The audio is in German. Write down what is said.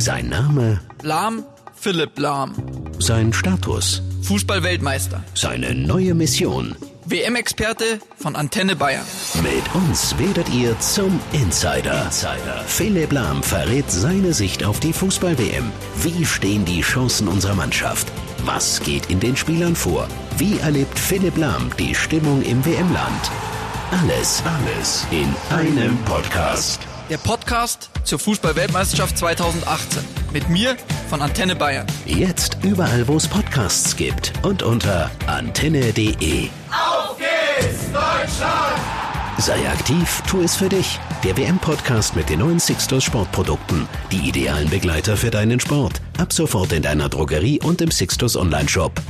Sein Name, Lahm, Philipp Lahm. sein Status, Fußball-Weltmeister. seine neue Mission. WM-Experte von Antenne Bayern. Mit uns werdet ihr zum Insider. Insider. Philipp Lahm verrät seine Sicht auf die Fußball-WM. Wie stehen die Chancen unserer Mannschaft? Was geht in den Spielern vor? Wie erlebt Philipp Lahm die Stimmung im WM-Land? Alles, alles in einem Podcast. Der Podcast zur Fußball-Weltmeisterschaft 2018. Mit mir von Antenne Bayern. Jetzt überall, wo es Podcasts gibt und unter antenne.de. Auf geht's, Deutschland! Sei aktiv, tu es für dich. Der WM-Podcast mit den neuen Sixtus Sportprodukten. Die idealen Begleiter für deinen Sport. Ab sofort in deiner Drogerie und im Sixtus Online-Shop.